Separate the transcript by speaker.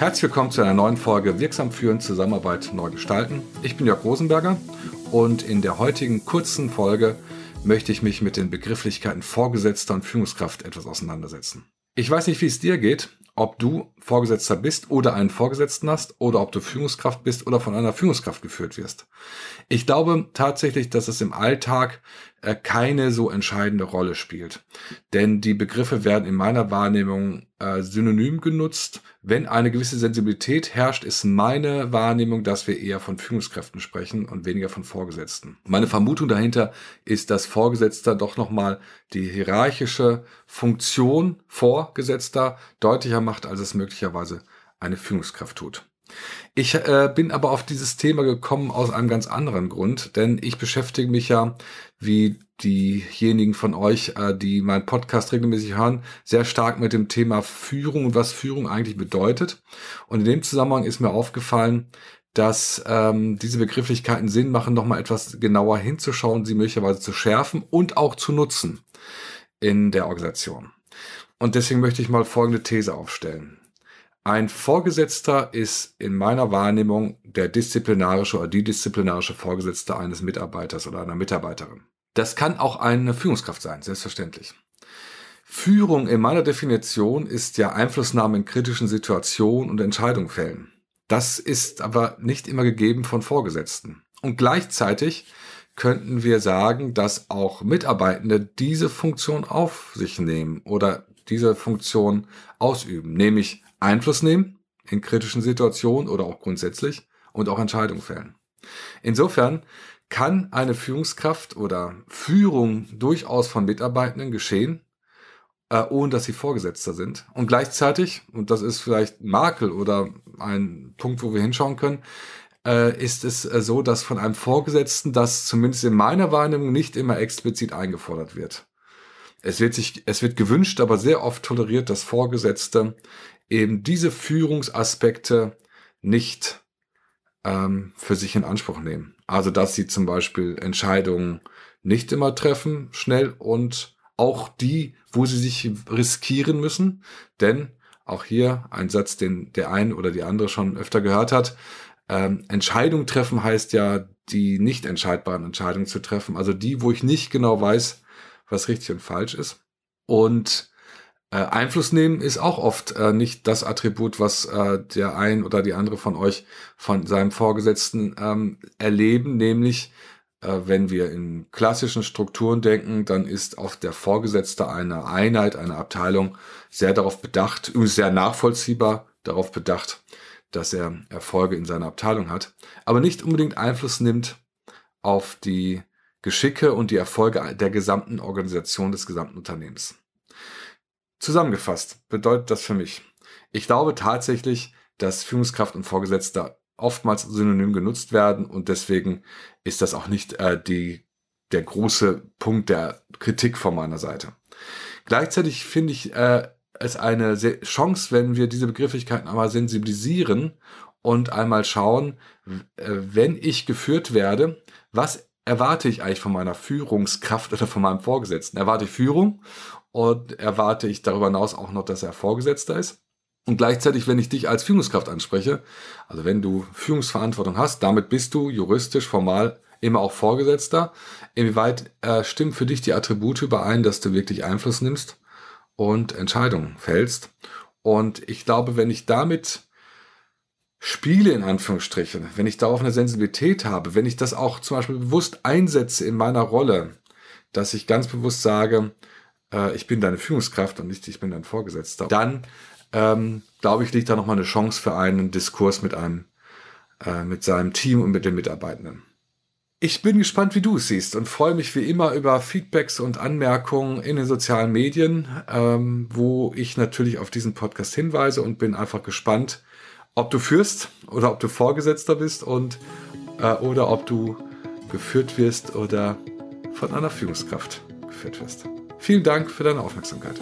Speaker 1: Herzlich willkommen zu einer neuen Folge Wirksam führen, Zusammenarbeit neu gestalten. Ich bin Jörg Rosenberger und in der heutigen kurzen Folge möchte ich mich mit den Begrifflichkeiten Vorgesetzter und Führungskraft etwas auseinandersetzen. Ich weiß nicht, wie es dir geht, ob du Vorgesetzter bist oder einen Vorgesetzten hast oder ob du Führungskraft bist oder von einer Führungskraft geführt wirst. Ich glaube tatsächlich, dass es im Alltag äh, keine so entscheidende Rolle spielt. Denn die Begriffe werden in meiner Wahrnehmung äh, synonym genutzt. Wenn eine gewisse Sensibilität herrscht, ist meine Wahrnehmung, dass wir eher von Führungskräften sprechen und weniger von Vorgesetzten. Meine Vermutung dahinter ist, dass Vorgesetzter doch nochmal die hierarchische Funktion Vorgesetzter deutlicher macht, als es möglicherweise eine Führungskraft tut. Ich äh, bin aber auf dieses Thema gekommen aus einem ganz anderen Grund, denn ich beschäftige mich ja, wie diejenigen von euch, äh, die meinen Podcast regelmäßig hören, sehr stark mit dem Thema Führung und was Führung eigentlich bedeutet. Und in dem Zusammenhang ist mir aufgefallen, dass ähm, diese Begrifflichkeiten Sinn machen, nochmal etwas genauer hinzuschauen, sie möglicherweise zu schärfen und auch zu nutzen in der Organisation. Und deswegen möchte ich mal folgende These aufstellen. Ein Vorgesetzter ist in meiner Wahrnehmung der disziplinarische oder die disziplinarische Vorgesetzte eines Mitarbeiters oder einer Mitarbeiterin. Das kann auch eine Führungskraft sein, selbstverständlich. Führung in meiner Definition ist ja Einflussnahme in kritischen Situationen und Entscheidungen fällen. Das ist aber nicht immer gegeben von Vorgesetzten. Und gleichzeitig könnten wir sagen, dass auch Mitarbeitende diese Funktion auf sich nehmen oder diese Funktion ausüben, nämlich Einfluss nehmen in kritischen Situationen oder auch grundsätzlich und auch Entscheidungen fällen. Insofern kann eine Führungskraft oder Führung durchaus von Mitarbeitenden geschehen, äh, ohne dass sie Vorgesetzter sind. Und gleichzeitig, und das ist vielleicht Makel oder ein Punkt, wo wir hinschauen können, äh, ist es äh, so, dass von einem Vorgesetzten das zumindest in meiner Wahrnehmung nicht immer explizit eingefordert wird. Es wird sich, es wird gewünscht, aber sehr oft toleriert, dass Vorgesetzte eben diese Führungsaspekte nicht ähm, für sich in Anspruch nehmen. Also dass sie zum Beispiel Entscheidungen nicht immer treffen, schnell und auch die, wo sie sich riskieren müssen. Denn auch hier ein Satz, den der ein oder die andere schon öfter gehört hat. Ähm, Entscheidung treffen heißt ja, die nicht entscheidbaren Entscheidungen zu treffen. Also die, wo ich nicht genau weiß, was richtig und falsch ist. Und äh, Einfluss nehmen ist auch oft äh, nicht das Attribut, was äh, der ein oder die andere von euch von seinem Vorgesetzten ähm, erleben, nämlich äh, wenn wir in klassischen Strukturen denken, dann ist oft der Vorgesetzte einer Einheit, einer Abteilung sehr darauf bedacht, sehr nachvollziehbar darauf bedacht, dass er Erfolge in seiner Abteilung hat, aber nicht unbedingt Einfluss nimmt auf die Geschicke und die Erfolge der gesamten Organisation des gesamten Unternehmens. Zusammengefasst bedeutet das für mich, ich glaube tatsächlich, dass Führungskraft und Vorgesetzter oftmals synonym genutzt werden und deswegen ist das auch nicht äh, die, der große Punkt der Kritik von meiner Seite. Gleichzeitig finde ich äh, es eine Chance, wenn wir diese Begrifflichkeiten einmal sensibilisieren und einmal schauen, äh, wenn ich geführt werde, was erwarte ich eigentlich von meiner Führungskraft oder von meinem Vorgesetzten? Erwarte ich Führung und erwarte ich darüber hinaus auch noch, dass er Vorgesetzter ist. Und gleichzeitig, wenn ich dich als Führungskraft anspreche, also wenn du Führungsverantwortung hast, damit bist du juristisch, formal immer auch Vorgesetzter. Inwieweit äh, stimmen für dich die Attribute überein, dass du wirklich Einfluss nimmst und Entscheidungen fällst? Und ich glaube, wenn ich damit spiele, in Anführungsstrichen, wenn ich darauf eine Sensibilität habe, wenn ich das auch zum Beispiel bewusst einsetze in meiner Rolle, dass ich ganz bewusst sage, äh, ich bin deine Führungskraft und nicht ich bin dein Vorgesetzter, dann ähm, glaube ich, liegt da nochmal eine Chance für einen Diskurs mit einem, äh, mit seinem Team und mit den Mitarbeitenden. Ich bin gespannt, wie du es siehst und freue mich wie immer über Feedbacks und Anmerkungen in den sozialen Medien, ähm, wo ich natürlich auf diesen Podcast hinweise und bin einfach gespannt, ob du führst oder ob du Vorgesetzter bist und äh, oder ob du geführt wirst oder von einer Führungskraft geführt wirst. Vielen Dank für deine Aufmerksamkeit.